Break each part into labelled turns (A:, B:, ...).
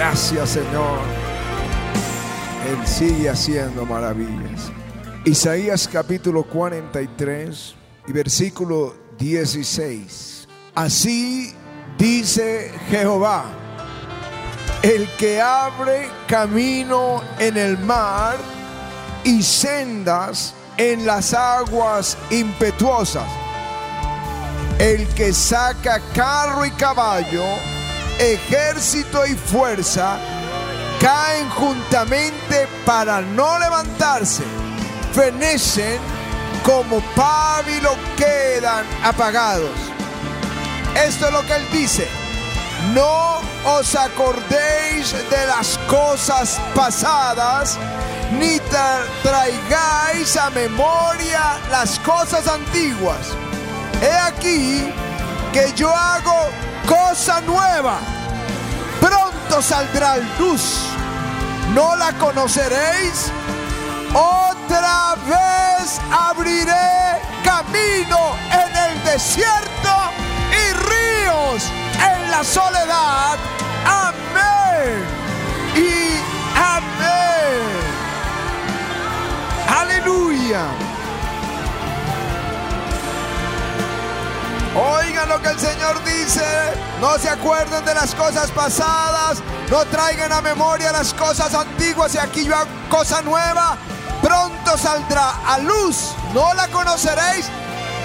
A: Gracias Señor. Él sigue haciendo maravillas. Isaías capítulo 43 y versículo 16. Así dice Jehová, el que abre camino en el mar y sendas en las aguas impetuosas, el que saca carro y caballo, ejército y fuerza, caen juntamente para no levantarse, fenecen como pábilo quedan apagados. Esto es lo que él dice. No os acordéis de las cosas pasadas, ni traigáis a memoria las cosas antiguas. He aquí que yo hago cosa nueva. Pronto saldrá luz. ¿No la conoceréis? Otra vez abriré camino en el desierto y ríos en la soledad. Amén. Y amén. Aleluya. Oigan lo que el Señor dice. No se acuerden de las cosas pasadas. No traigan a memoria las cosas antiguas. Y aquí yo hago cosa nueva. Pronto saldrá a luz. No la conoceréis.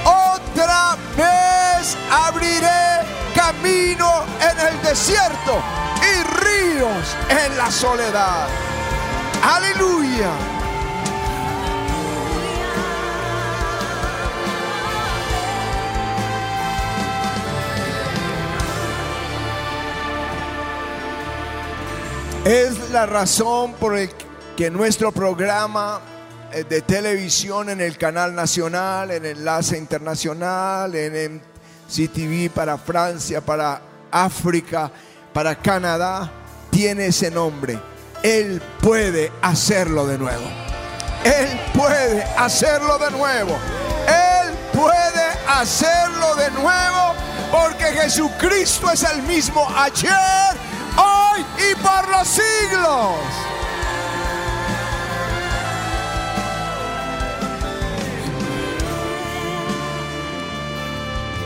A: Otra vez abriré camino en el desierto y ríos en la soledad. Aleluya. Es la razón por el que nuestro programa eh, de televisión en el canal nacional, en Enlace Internacional, en CTV para Francia, para África, para Canadá, tiene ese nombre. Él puede hacerlo de nuevo. Él puede hacerlo de nuevo. Él puede hacerlo de nuevo porque Jesucristo es el mismo ayer, hoy y por los siglos.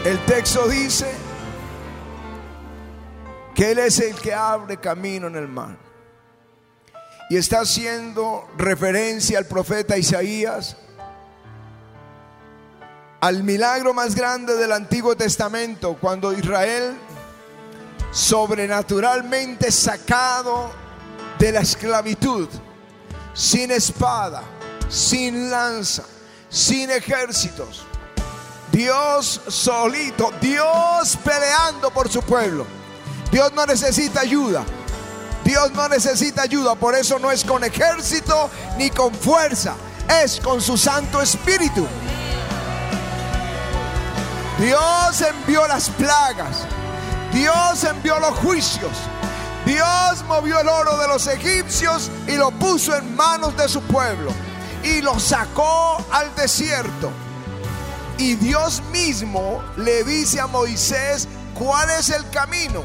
A: El texto dice que Él es el que abre camino en el mar. Y está haciendo referencia al profeta Isaías, al milagro más grande del Antiguo Testamento, cuando Israel, sobrenaturalmente sacado de la esclavitud, sin espada, sin lanza, sin ejércitos, Dios solito, Dios peleando por su pueblo. Dios no necesita ayuda. Dios no necesita ayuda, por eso no es con ejército ni con fuerza, es con su Santo Espíritu. Dios envió las plagas, Dios envió los juicios, Dios movió el oro de los egipcios y lo puso en manos de su pueblo y lo sacó al desierto. Y Dios mismo le dice a Moisés cuál es el camino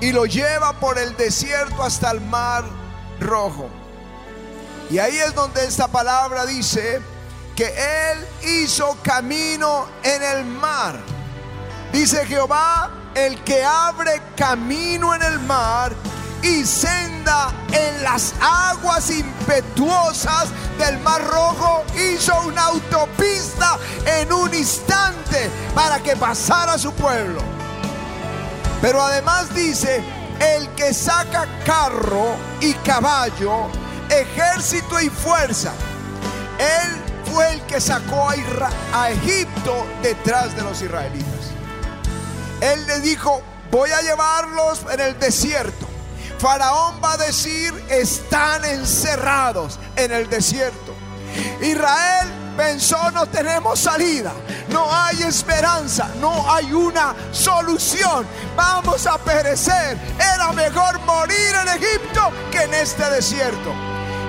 A: y lo lleva por el desierto hasta el mar rojo. Y ahí es donde esta palabra dice que Él hizo camino en el mar. Dice Jehová, el que abre camino en el mar y senda en las aguas impetuosas del Mar Rojo, hizo una autopista en un instante para que pasara su pueblo. Pero además dice, el que saca carro y caballo, ejército y fuerza, él fue el que sacó a, Egipto detrás de los israelitas. Él le dijo, voy a llevarlos en el desierto Faraón va a decir, están encerrados en el desierto. Israel pensó, no tenemos salida, no hay esperanza, no hay una solución, vamos a perecer. Era mejor morir en Egipto que en este desierto.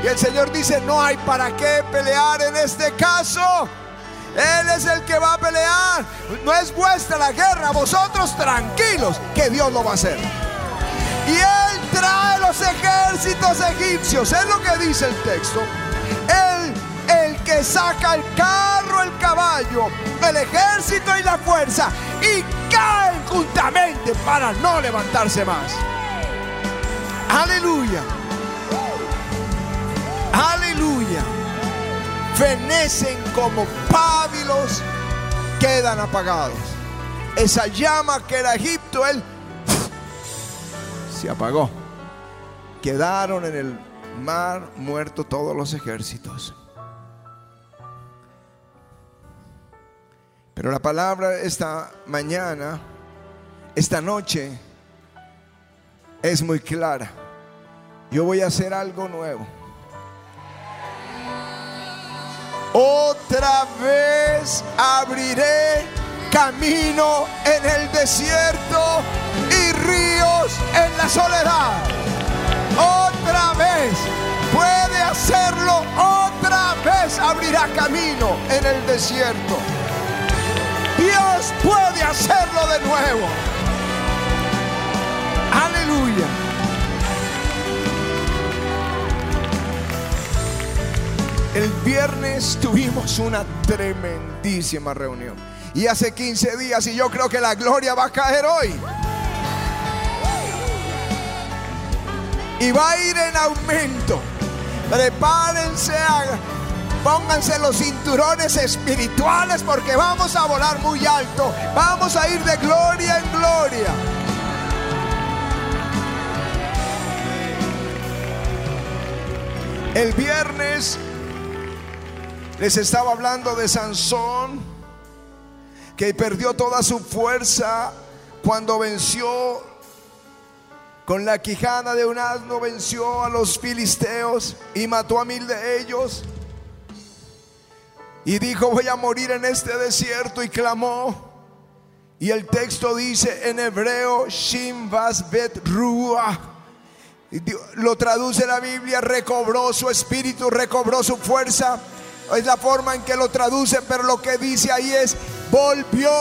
A: Y el Señor dice, no hay para qué pelear en este caso. Él es el que va a pelear. No es vuestra la guerra. Vosotros tranquilos que Dios lo va a hacer. Y Él trae los ejércitos egipcios. Es lo que dice el texto. El, el que saca el carro, el caballo, el ejército y la fuerza y caen juntamente para no levantarse más. Aleluya. Aleluya. Fenecen como quedan apagados. Esa llama que era Egipto, él se apagó. Quedaron en el mar muertos todos los ejércitos. Pero la palabra esta mañana, esta noche, es muy clara. Yo voy a hacer algo nuevo. Otra vez abriré camino en el desierto y ríos en la soledad. Otra vez puede hacerlo, otra vez abrirá camino en el desierto. Dios puede hacerlo de nuevo. Aleluya. El viernes tuvimos una tremendísima reunión. Y hace 15 días y yo creo que la gloria va a caer hoy. Y va a ir en aumento. Prepárense, pónganse los cinturones espirituales porque vamos a volar muy alto. Vamos a ir de gloria en gloria. El viernes les estaba hablando de Sansón, que perdió toda su fuerza cuando venció con la quijada de un asno, venció a los filisteos y mató a mil de ellos. Y dijo, voy a morir en este desierto y clamó. Y el texto dice en hebreo, Shim Bet Ruah lo traduce la Biblia, recobró su espíritu, recobró su fuerza. Es la forma en que lo traduce, pero lo que dice ahí es, volvió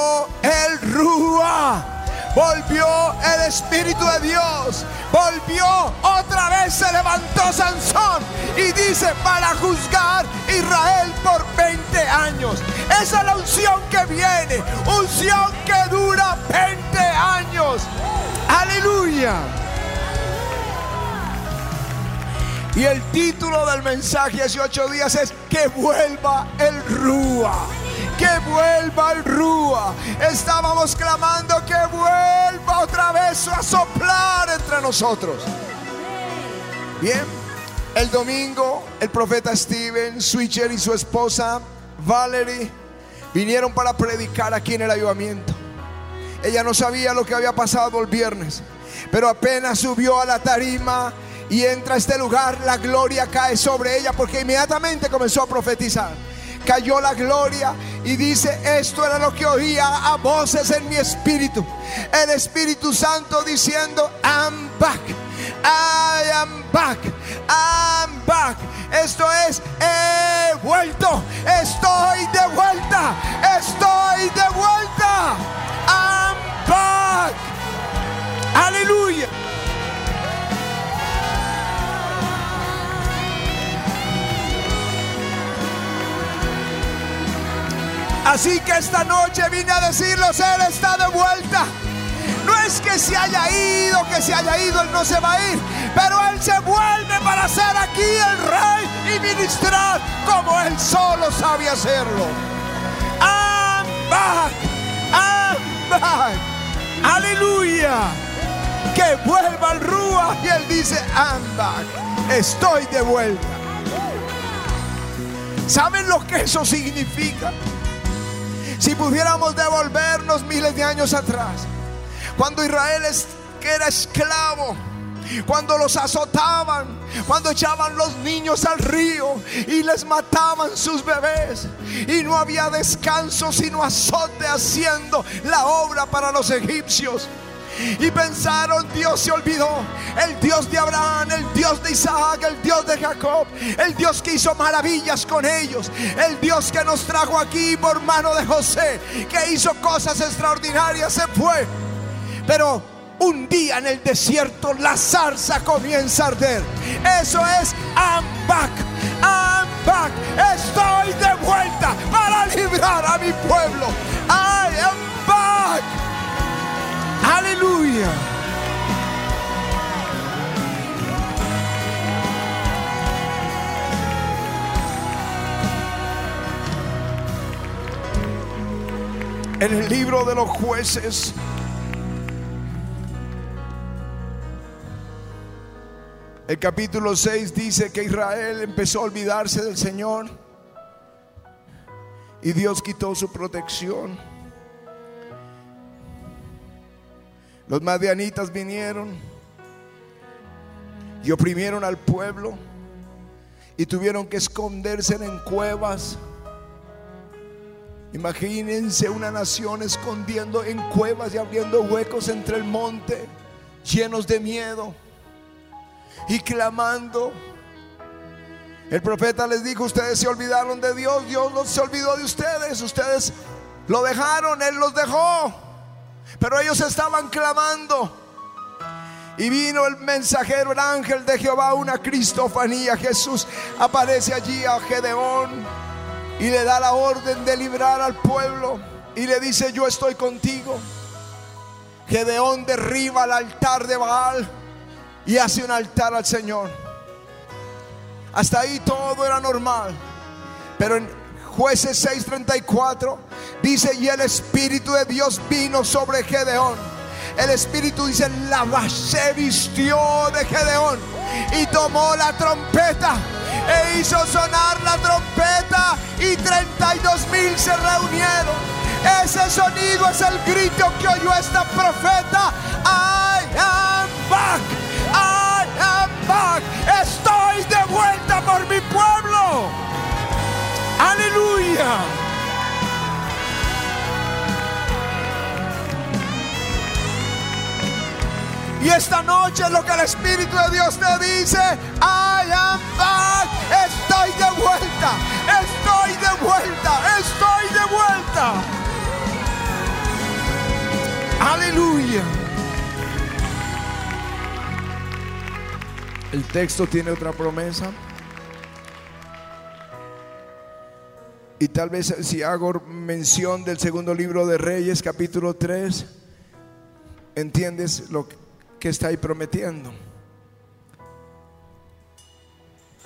A: el Rúa. Volvió el Espíritu de Dios. Volvió otra vez. Se levantó Sansón. Y dice, para juzgar Israel por 20 años. Esa es la unción que viene. Unción que dura 20 años. Aleluya. Y el título del mensaje hace ocho días es que vuelva el Rúa. Que vuelva el Rúa. Estábamos clamando que vuelva otra vez a soplar entre nosotros. Bien, el domingo el profeta Steven Switcher y su esposa Valerie vinieron para predicar aquí en el ayudamiento. Ella no sabía lo que había pasado el viernes, pero apenas subió a la tarima y entra a este lugar, la gloria cae sobre ella porque inmediatamente comenzó a profetizar. Cayó la gloria y dice, esto era lo que oía a voces en mi espíritu. El Espíritu Santo diciendo, I'm back. I am back. I'm back. Esto es, he vuelto. Estoy de vuelta. Estoy de vuelta. I'm back. Aleluya. Así que esta noche vine a decirles, Él está de vuelta. No es que se haya ido, que se haya ido, Él no se va a ir. Pero Él se vuelve para ser aquí el rey y ministrar como Él solo sabe hacerlo. I'm back. I'm back. Aleluya. Que vuelva el Rúa y Él dice, I'm back. Estoy de vuelta. ¿Saben lo que eso significa? Si pudiéramos devolvernos miles de años atrás, cuando Israel era esclavo, cuando los azotaban, cuando echaban los niños al río y les mataban sus bebés, y no había descanso sino azote haciendo la obra para los egipcios. Y pensaron, Dios se olvidó. El Dios de Abraham, el Dios de Isaac, el Dios de Jacob, el Dios que hizo maravillas con ellos, el Dios que nos trajo aquí por mano de José, que hizo cosas extraordinarias, se fue. Pero un día en el desierto la zarza comienza a arder. Eso es I'm back, I'm back. Estoy de vuelta para librar a mi pueblo. I am back. Aleluya. En el libro de los jueces El capítulo 6 dice que Israel empezó a olvidarse del Señor y Dios quitó su protección. Los madianitas vinieron y oprimieron al pueblo y tuvieron que esconderse en cuevas. Imagínense una nación escondiendo en cuevas y abriendo huecos entre el monte, llenos de miedo y clamando. El profeta les dijo, ustedes se olvidaron de Dios, Dios no se olvidó de ustedes, ustedes lo dejaron, Él los dejó, pero ellos estaban clamando. Y vino el mensajero, el ángel de Jehová, una cristofanía. Jesús aparece allí a Gedeón y le da la orden de librar al pueblo. Y le dice, yo estoy contigo. Gedeón derriba el altar de Baal y hace un altar al Señor. Hasta ahí todo era normal. Pero en jueces 6:34 dice, y el Espíritu de Dios vino sobre Gedeón. El Espíritu dice, la se vistió de Gedeón y tomó la trompeta e hizo sonar la trompeta y 32 mil se reunieron. Ese sonido es el grito que oyó esta profeta. I am back. I am back. Estoy de vuelta por mi. Aleluya. Y esta noche lo que el Espíritu de Dios te dice, I am back, estoy de vuelta, estoy de vuelta, estoy de vuelta. Aleluya. El texto tiene otra promesa. Y tal vez si hago mención del segundo libro de Reyes, capítulo 3, entiendes lo que está ahí prometiendo.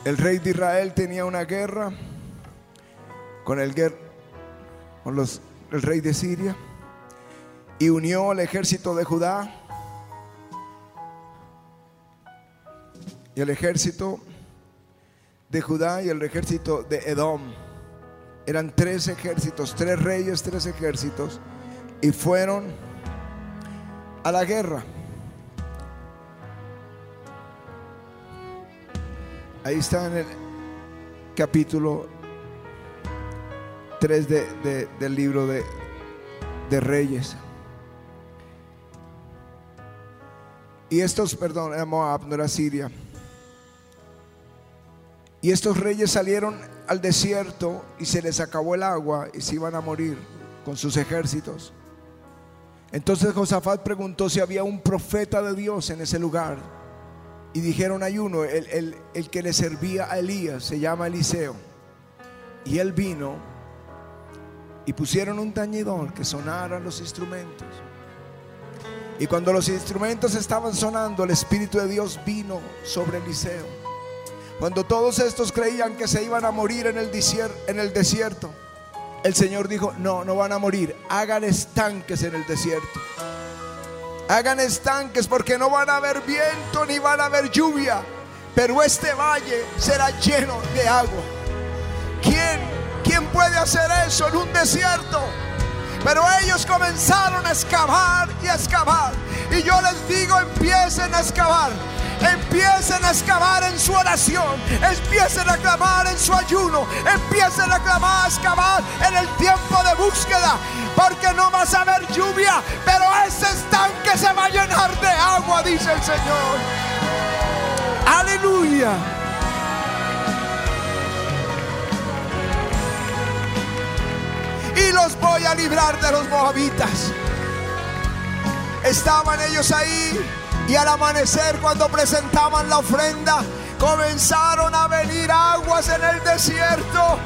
A: El rey de Israel tenía una guerra con el, con los, el rey de Siria y unió al ejército de Judá y el ejército de Judá y el ejército de Edom. Eran tres ejércitos, tres reyes, tres ejércitos, y fueron a la guerra. Ahí está en el capítulo 3 del libro de, de Reyes. Y estos, perdón, Moab, no era Siria. Y estos reyes salieron al desierto y se les acabó el agua y se iban a morir con sus ejércitos. Entonces Josafat preguntó si había un profeta de Dios en ese lugar. Y dijeron, hay uno, el, el que le servía a Elías, se llama Eliseo. Y él vino y pusieron un tañidor que sonaran los instrumentos. Y cuando los instrumentos estaban sonando, el Espíritu de Dios vino sobre Eliseo. Cuando todos estos creían que se iban a morir en el, desierto, el Señor dijo, no, no van a morir, hagan estanques en el desierto. Hagan estanques porque no van a haber viento ni van a haber lluvia, pero este valle será lleno de agua. ¿Quién, quién puede hacer eso en un desierto? Pero ellos comenzaron a excavar y a excavar. Y yo les digo, empiecen a excavar. Empiecen a excavar en su oración. Empiecen a clamar en su ayuno. Empiecen a clamar, a excavar en el tiempo de búsqueda. Porque no vas a haber lluvia. Pero ese estanque se va a llenar de agua, dice el Señor. Aleluya. Y los voy a librar de los moabitas. Estaban ellos ahí y al amanecer cuando presentaban la ofrenda, comenzaron a venir aguas en el desierto.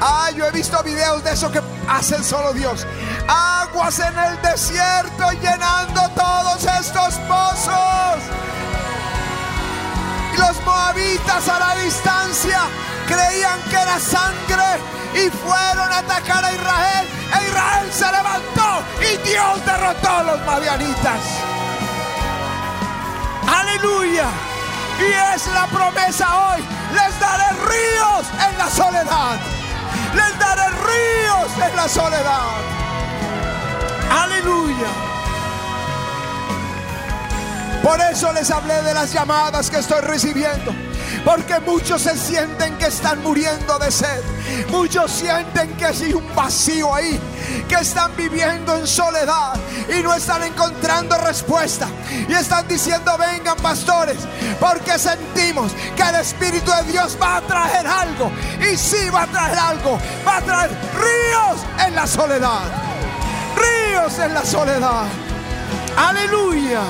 A: Ah, yo he visto videos de eso que hacen solo Dios. Aguas en el desierto llenando todos estos pozos. Y los moabitas a la distancia creían que era sangre y fueron a atacar a Israel. E Israel se levantó y Dios derrotó a los madianitas. Aleluya. Y es la promesa hoy. Les daré ríos en la soledad. Les daré ríos en la soledad. Aleluya. Por eso les hablé de las llamadas que estoy recibiendo. Porque muchos se sienten que están muriendo de sed. Muchos sienten que hay un vacío ahí. Que están viviendo en soledad y no están encontrando respuesta. Y están diciendo, vengan pastores. Porque sentimos que el Espíritu de Dios va a traer algo. Y sí va a traer algo. Va a traer ríos en la soledad. Ríos en la soledad. Aleluya.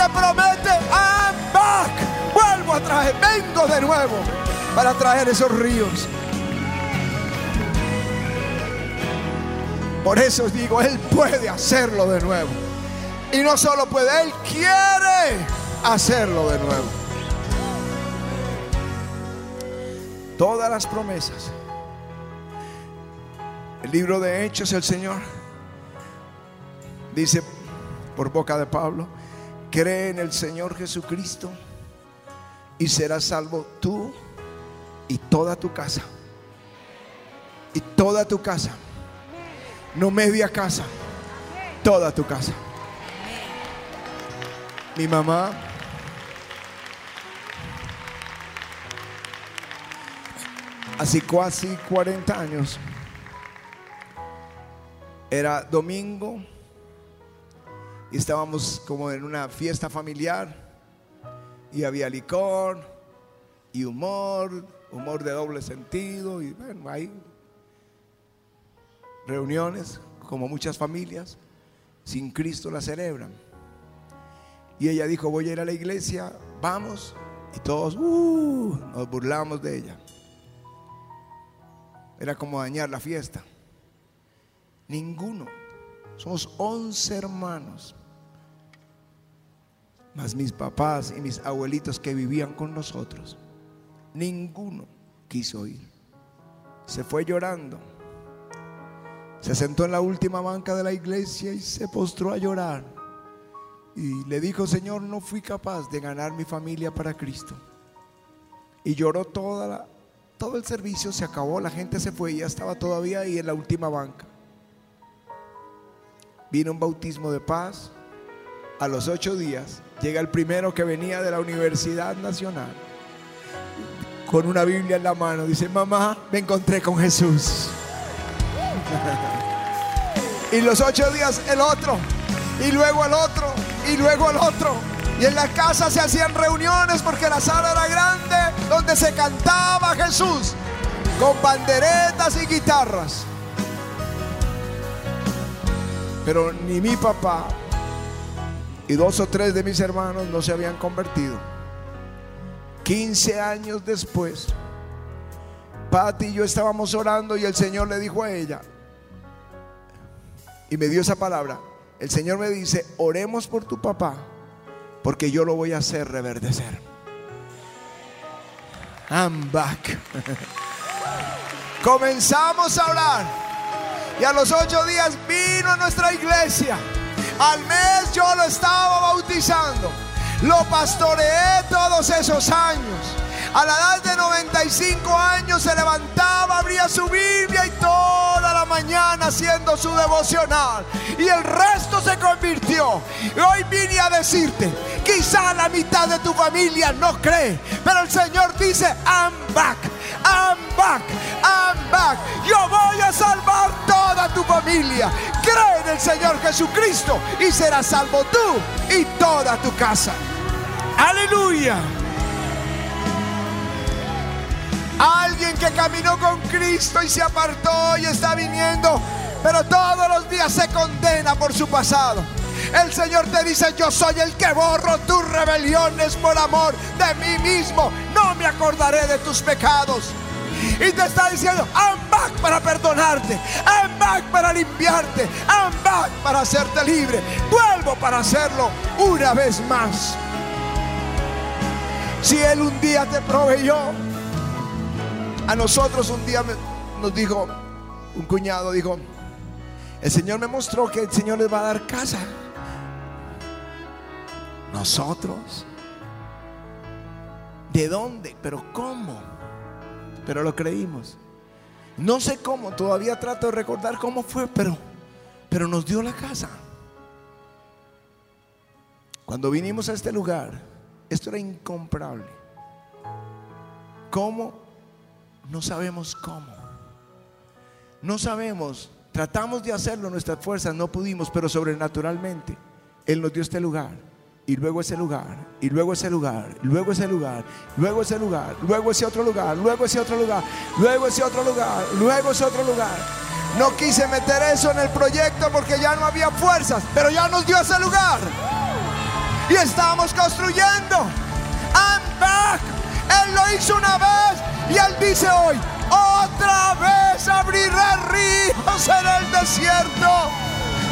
A: Te promete, I'm back vuelvo a traer, vengo de nuevo para traer esos ríos. Por eso digo, Él puede hacerlo de nuevo. Y no solo puede, Él quiere hacerlo de nuevo. Todas las promesas. El libro de Hechos, el Señor dice por boca de Pablo, cree en el Señor Jesucristo y serás salvo tú y toda tu casa. Y toda tu casa. No media casa. Toda tu casa. Mi mamá Así casi 40 años. Era domingo y estábamos como en una fiesta familiar y había licor y humor, humor de doble sentido y bueno, hay reuniones como muchas familias sin Cristo la celebran. Y ella dijo, voy a ir a la iglesia, vamos. Y todos uh, nos burlamos de ella. Era como dañar la fiesta. Ninguno. Somos 11 hermanos más mis papás y mis abuelitos que vivían con nosotros, ninguno quiso ir. Se fue llorando. Se sentó en la última banca de la iglesia y se postró a llorar. Y le dijo, Señor, no fui capaz de ganar mi familia para Cristo. Y lloró toda todo el servicio, se acabó, la gente se fue y ya estaba todavía ahí en la última banca. Vino un bautismo de paz. A los ocho días Llega el primero que venía de la Universidad Nacional con una Biblia en la mano. Dice, mamá, me encontré con Jesús. y los ocho días el otro, y luego el otro, y luego el otro. Y en la casa se hacían reuniones porque la sala era grande donde se cantaba Jesús con banderetas y guitarras. Pero ni mi papá y dos o tres de mis hermanos no se habían convertido. 15 años después, Pati y yo estábamos orando y el Señor le dijo a ella, y me dio esa palabra, el Señor me dice, oremos por tu papá, porque yo lo voy a hacer reverdecer. I'm back. Comenzamos a orar y a los ocho días vino a nuestra iglesia. Al mes yo lo estaba bautizando. Lo pastoreé todos esos años. A la edad de 95 años se levantaba, abría su Biblia y toda la mañana haciendo su devocional. Y el resto se convirtió. Y hoy vine a decirte, quizá la mitad de tu familia no cree, pero el Señor dice, I'm back, I'm back, I'm back. Yo voy a salvar toda tu familia. Cree en el Señor Jesucristo y serás salvo tú y toda tu casa. Aleluya. Alguien que caminó con Cristo y se apartó y está viniendo pero todos los días se condena por su pasado. El Señor te dice, yo soy el que borro tus rebeliones por amor de mí mismo. No me acordaré de tus pecados. Y te está diciendo, I'm back para perdonarte, I'm back para limpiarte, I'm back para hacerte libre. Vuelvo para hacerlo una vez más. Si Él un día te proveyó, a nosotros un día nos dijo, un cuñado dijo, el Señor me mostró que el Señor les va a dar casa. Nosotros. ¿De dónde? ¿Pero cómo? Pero lo creímos. No sé cómo, todavía trato de recordar cómo fue, pero, pero nos dio la casa. Cuando vinimos a este lugar, esto era incomparable. ¿Cómo? No sabemos cómo. No sabemos. Tratamos de hacerlo, nuestras fuerzas no pudimos, pero sobrenaturalmente Él nos dio este lugar y luego ese lugar, y luego ese lugar, luego ese lugar, luego ese lugar, luego ese otro lugar, luego ese otro lugar, luego ese otro lugar, luego ese otro lugar. No quise meter eso en el proyecto porque ya no había fuerzas, pero ya nos dio ese lugar. Y estamos construyendo. I'm back. Él lo hizo una vez y él dice hoy, otra vez abriré ríos en el desierto,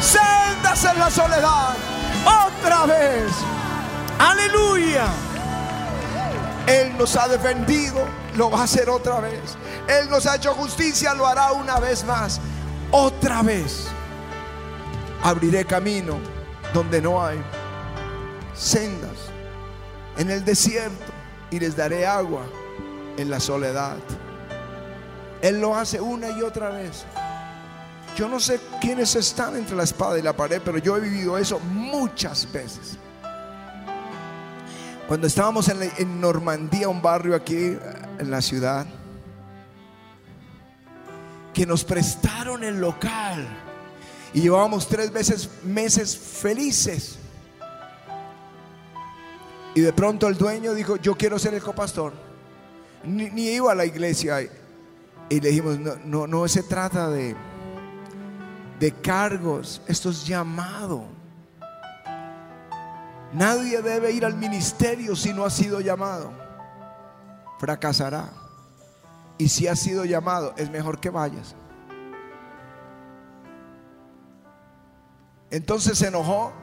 A: sendas en la soledad otra vez. Aleluya. Él nos ha defendido, lo va a hacer otra vez. Él nos ha hecho justicia, lo hará una vez más. Otra vez. Abriré camino donde no hay sendas en el desierto y les daré agua en la soledad. Él lo hace una y otra vez. Yo no sé quiénes están entre la espada y la pared, pero yo he vivido eso muchas veces. Cuando estábamos en, Normandía, un barrio aquí eh, en la ciudad, que nos prestaron el local y llevábamos tres veces meses felices. Y de pronto el dueño dijo, yo quiero ser el copastor. Ni, iba a la iglesia. Y le dijimos, no, no, no se trata de de cargos. Esto es llamado. Nadie debe ir al ministerio si no ha sido llamado. Fracasará. Y si ha sido llamado, es mejor que vayas. Entonces se enojó,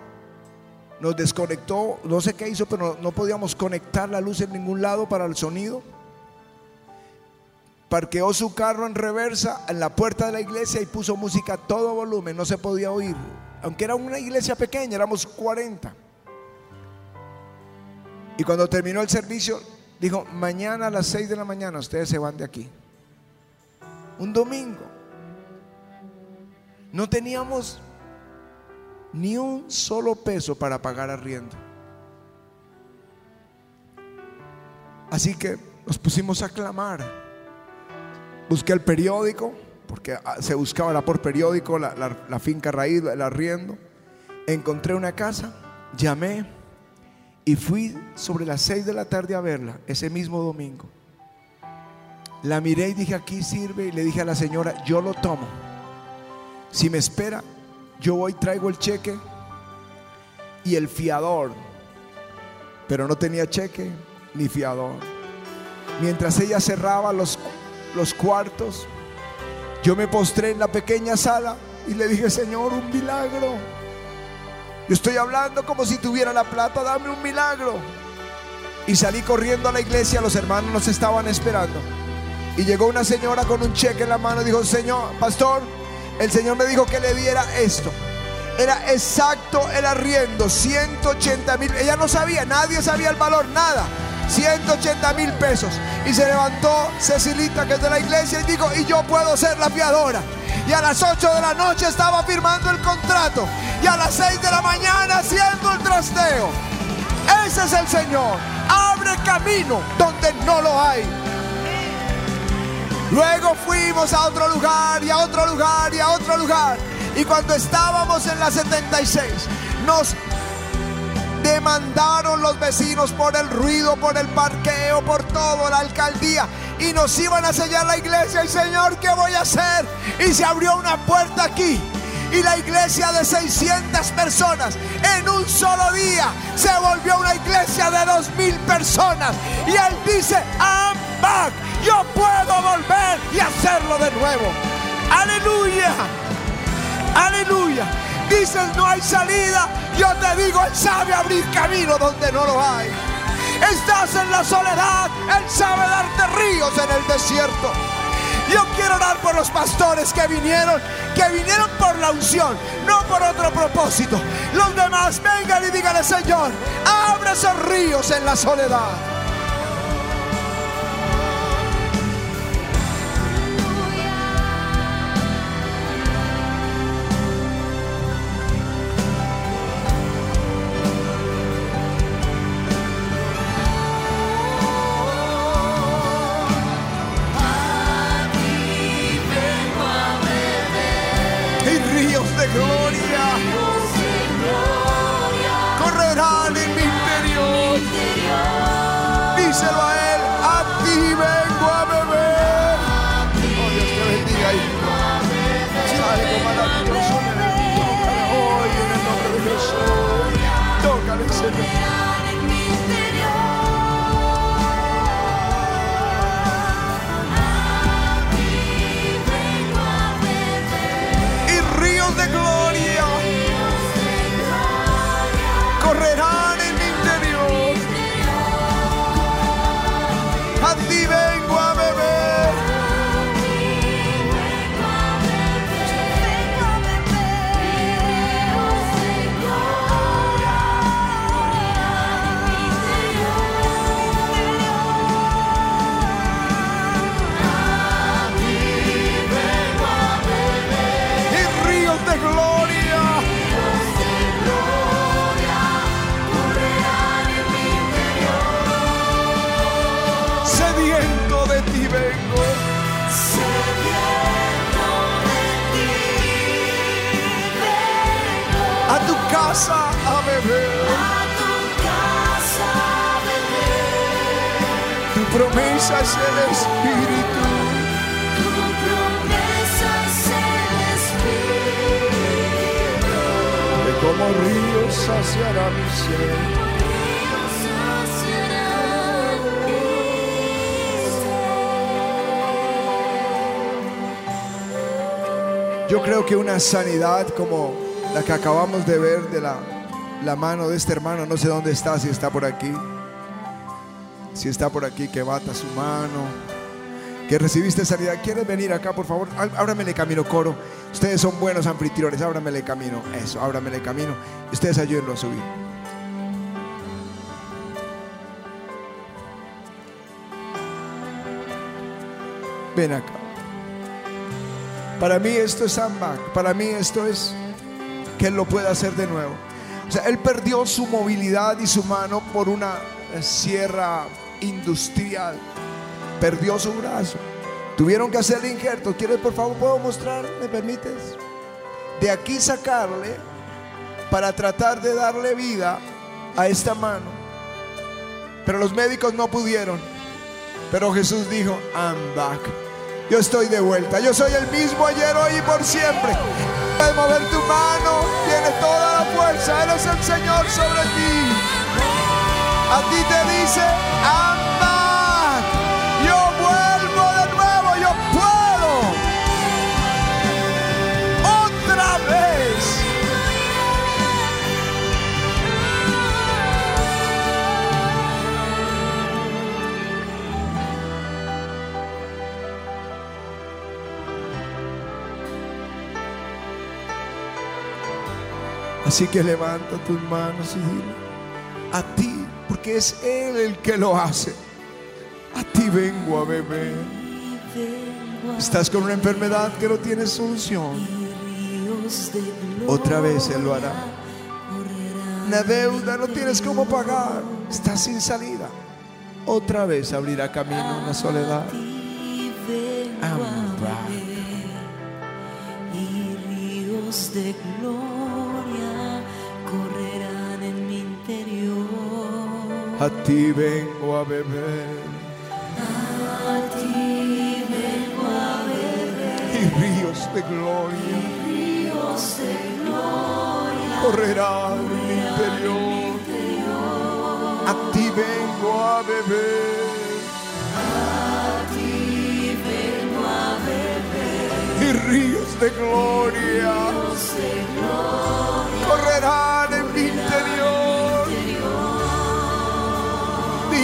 A: nos desconectó, no sé qué hizo, pero no podíamos conectar la luz en ningún lado para el sonido parqueó su carro en reversa en la puerta de la iglesia y puso música a todo volumen, no se podía oír. Aunque era una iglesia pequeña, éramos 40. Y cuando terminó el servicio, dijo, mañana a las 6 de la mañana ustedes se van de aquí. Un domingo. No teníamos ni un solo peso para pagar arriendo. Así que nos pusimos a clamar Busqué el periódico, porque ah, se buscaba por periódico la, finca raíz, el arriendo. Encontré una casa, llamé y fui sobre las 6 de la tarde a verla ese mismo domingo. La miré y dije, aquí sirve. Y le dije a la señora, yo lo tomo. Si me espera, yo voy, traigo el cheque y el fiador. Pero no tenía cheque ni fiador. Mientras ella cerraba los los cuartos. Yo me postré en la pequeña sala y le dije, Señor, un milagro. Yo estoy hablando como si tuviera la plata, dame un milagro. Y salí corriendo a la iglesia, los hermanos nos estaban esperando. Y llegó una señora con un cheque en la mano y dijo, Señor, pastor, el Señor me dijo que le diera esto. Era exacto el arriendo, 180 mil. Ella no sabía, nadie sabía el valor, nada. 180 mil pesos. Y se levantó Cecilita, que es de la iglesia, y dijo, y yo puedo ser la fiadora. Y a las 8 de la noche estaba firmando el contrato. Y a las 6 de la mañana haciendo el trasteo. Ese es el Señor. Abre camino donde no lo hay. Luego fuimos a otro lugar y a otro lugar y a otro lugar. Y cuando estábamos en la 76, nos demandaron los vecinos por el ruido, por el parqueo, por todo, la alcaldía. Y nos iban a sellar la iglesia. Y Señor, ¿qué voy a hacer? Y se abrió una puerta aquí. Y la iglesia de 600 personas en un solo día se volvió una iglesia de 2000 personas. Y él dice, I'm back. Yo puedo volver y hacerlo de nuevo. Aleluya. Aleluya. Dices no hay salida. Yo te digo, Él sabe abrir camino donde no lo hay. Estás en la soledad. Él sabe darte ríos en el desierto. Yo quiero orar por los pastores que vinieron, que vinieron por la unción, no por otro propósito. Los demás vengan y díganle, Señor, abre ríos en la soledad. A Tu promesa es el Espíritu. Que como ríos saciará mi ser. Yo creo que una sanidad como la que acabamos de ver de la, la mano de este hermano, no sé dónde está, si está por aquí, si está por aquí, que bata su mano, que recibiste sanidad. ¿Quieres venir acá, por favor? Ábramele camino, coro. Ustedes son buenos anfitriones, ábramele camino. Eso, ábramele camino. Ustedes ayúdenlo a subir. Ven acá. Para mí esto es Ambac. Para mí esto es que Él lo pueda hacer de nuevo. O sea, Él perdió su movilidad y su mano por una sierra industrial. Perdió su brazo. Tuvieron que hacerle injerto. ¿Quieres, por favor, puedo mostrar? ¿Me permites? De aquí sacarle para tratar de darle vida a esta mano. Pero los médicos no pudieron. Pero Jesús dijo, I'm back. Yo estoy de vuelta. Yo soy el mismo ayer, hoy y por siempre. Puedes mover tu mano. Tiene toda la fuerza. Él es el Señor sobre ti. A ti te dice, back. Yo vuelvo de nuevo. Yo puedo. Otra vez. Así que levanta tus manos y dile, a ti, porque es Él el que lo hace. A ti vengo a beber. Estás con una enfermedad que no tiene solución. Otra vez Él lo hará. Una deuda no tienes cómo pagar. Estás sin salida. Otra vez abrirá camino en la soledad. Back.
B: y ríos de gloria
A: A ti vengo a beber.
B: A ti vengo a beber.
A: Y ríos de gloria
B: Ríos de gloria
A: correrán en mi interior. A ti vengo a beber.
B: A ti vengo a beber.
A: Y ríos de gloria
B: Ríos de gloria
A: correrán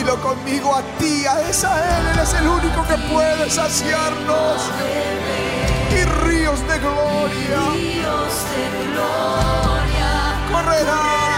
A: Dilo conmigo a ti, a esa Él, Él es el único que puede saciarnos. Y ríos de gloria.
B: Ríos de gloria.
A: Correrán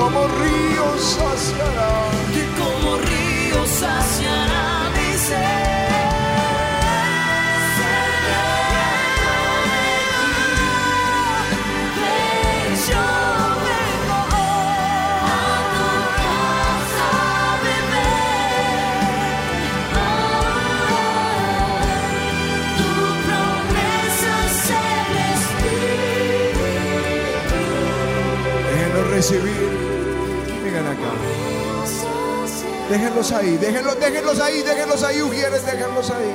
A: como ríos saciará.
B: que como río saciará mi ser. Ven,
A: Déjenlos ahí, déjenlos, déjenlos ahí, déjenlos ahí, Ujieres, déjenlos ahí.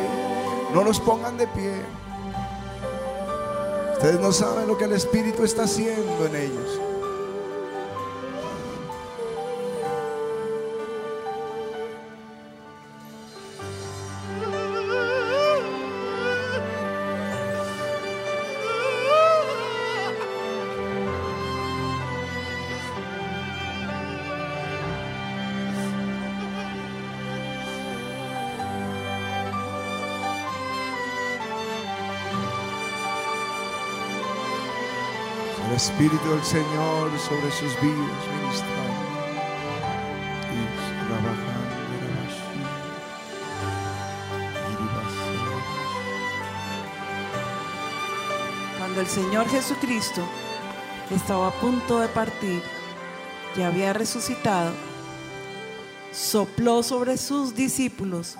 A: No los pongan de pie. Ustedes no saben lo que el Espíritu está haciendo en ellos. Espíritu del Señor sobre sus vidas ministrando.
C: Cuando el Señor Jesucristo estaba a punto de partir y había resucitado, sopló sobre sus discípulos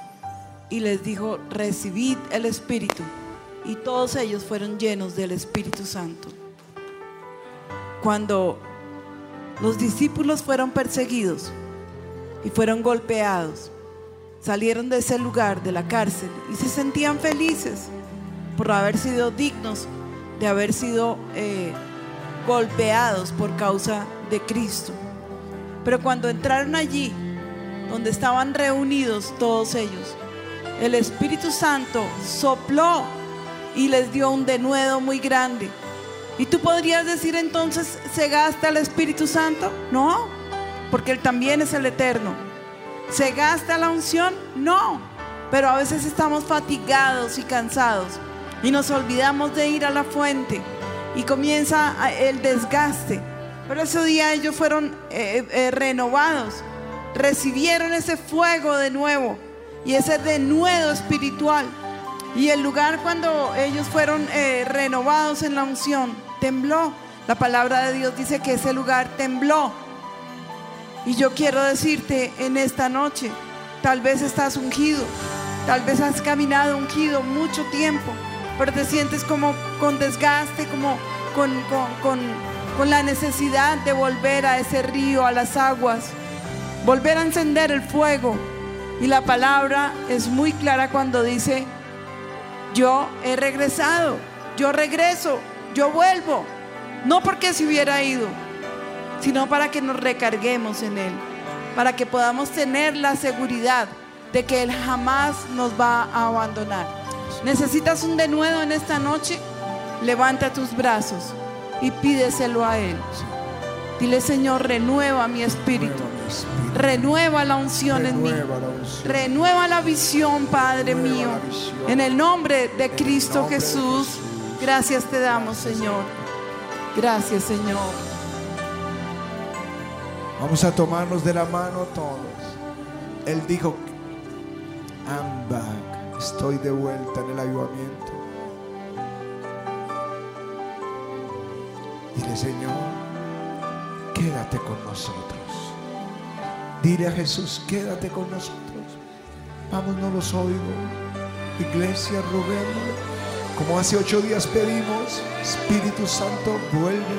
C: y les dijo, recibid el Espíritu. Y todos ellos fueron llenos del Espíritu Santo. Cuando los discípulos fueron perseguidos y fueron golpeados, salieron de ese lugar, de la cárcel, y se sentían felices por haber sido dignos de haber sido eh, golpeados por causa de Cristo. Pero cuando entraron allí, donde estaban reunidos todos ellos, el Espíritu Santo sopló y les dio un denuedo muy grande. Y tú podrías decir entonces, ¿se gasta el Espíritu Santo? No, porque Él también es el eterno. ¿Se gasta la unción? No, pero a veces estamos fatigados y cansados y nos olvidamos de ir a la fuente y comienza el desgaste. Pero ese día ellos fueron eh, eh, renovados, recibieron ese fuego de nuevo y ese denuedo espiritual. Y el lugar cuando ellos fueron eh, renovados en la unción, tembló. La palabra de Dios dice que ese lugar tembló. Y yo quiero decirte en esta noche, tal vez estás ungido, tal vez has caminado ungido mucho tiempo, pero te sientes como con desgaste, como con, con, con la necesidad de volver a ese río, a las aguas, volver a encender el fuego. Y la palabra es muy clara cuando dice, yo he regresado, yo regreso, yo vuelvo. No porque se hubiera ido, sino para que nos recarguemos en Él, para que podamos tener la seguridad de que Él jamás nos va a abandonar. ¿Necesitas un denuedo en esta noche? Levanta tus brazos y pídeselo a Él. Dile, Señor, renueva mi espíritu. Renueva la unción en mí. Renueva la visión, Padre mío. En el nombre de Cristo Jesús. Gracias te damos, Señor. Gracias, Señor.
A: Vamos a tomarnos de la mano todos. Él dijo, I'm back. Estoy de vuelta en el avivamiento. Dile, Señor, quédate con nosotros. Dile a Jesús, quédate con nosotros. Vamos, no los oigo. Iglesia, roguemos. Como hace ocho días pedimos, Espíritu Santo, vuelve.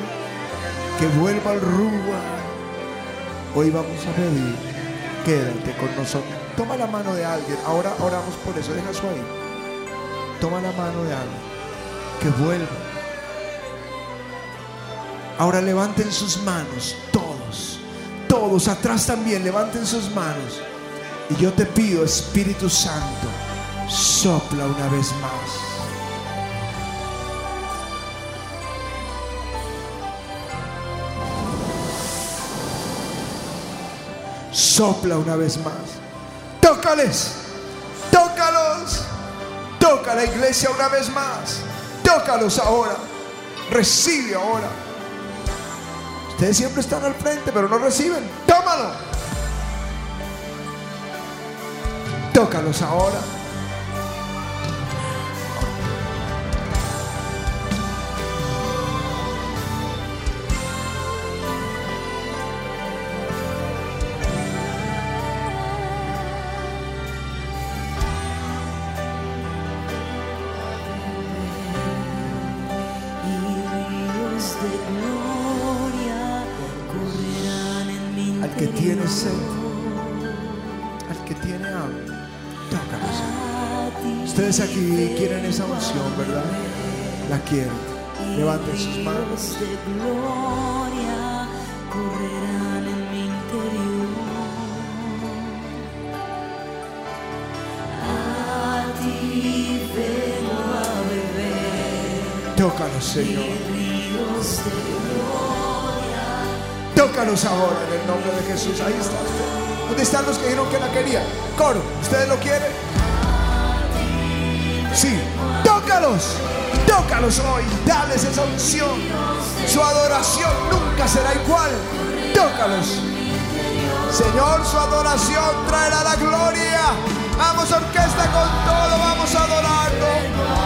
A: Que vuelva al Rúa. Hoy vamos a pedir, quédate con nosotros. Toma la mano de alguien. Ahora oramos por eso. Deja eso ahí. Toma la mano de alguien. Que vuelva. Ahora levanten sus manos, todos, atrás también, levanten sus manos. Y yo te pido, Espíritu Santo, sopla una vez más. Sopla una vez más. Tócales, tócalos, toca la iglesia una vez más. Tócalos ahora. Recibe ahora. Ustedes siempre están al frente, pero no reciben. Tómalo. Tócalos ahora. Sed, al que tiene hambre,
B: ti
A: Ustedes aquí quieren esa unción, ¿verdad? La quieren. Levanten sus manos.
B: ríos de
A: Tócalos ahora en el nombre de Jesús. Ahí está. ¿Dónde están los que dijeron que la querían? Coro, ¿ustedes lo quieren? Sí, tócalos. Tócalos hoy. Dales esa unción. Su adoración nunca será igual. Tócalos. Señor, su adoración traerá la gloria. Vamos, orquesta, con todo. Vamos a adorarlo.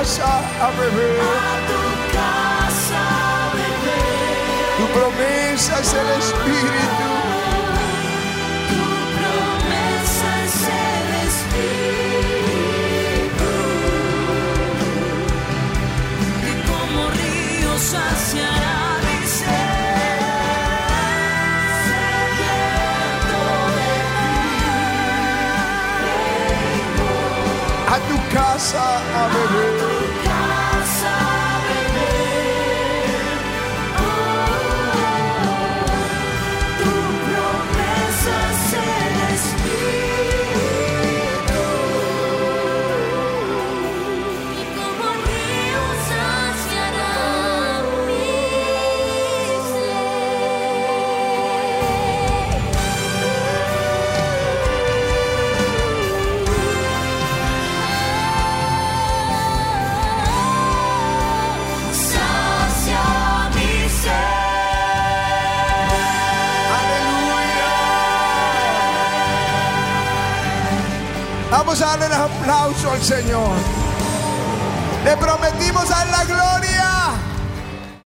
A: Casa a beber.
B: a tu casa a beber.
A: Tu promesa es el Espíritu.
B: Tu promesa es el Espíritu que como ríos de
A: A tu casa a beber. Vamos a darle el aplauso al Señor. Le prometimos a la.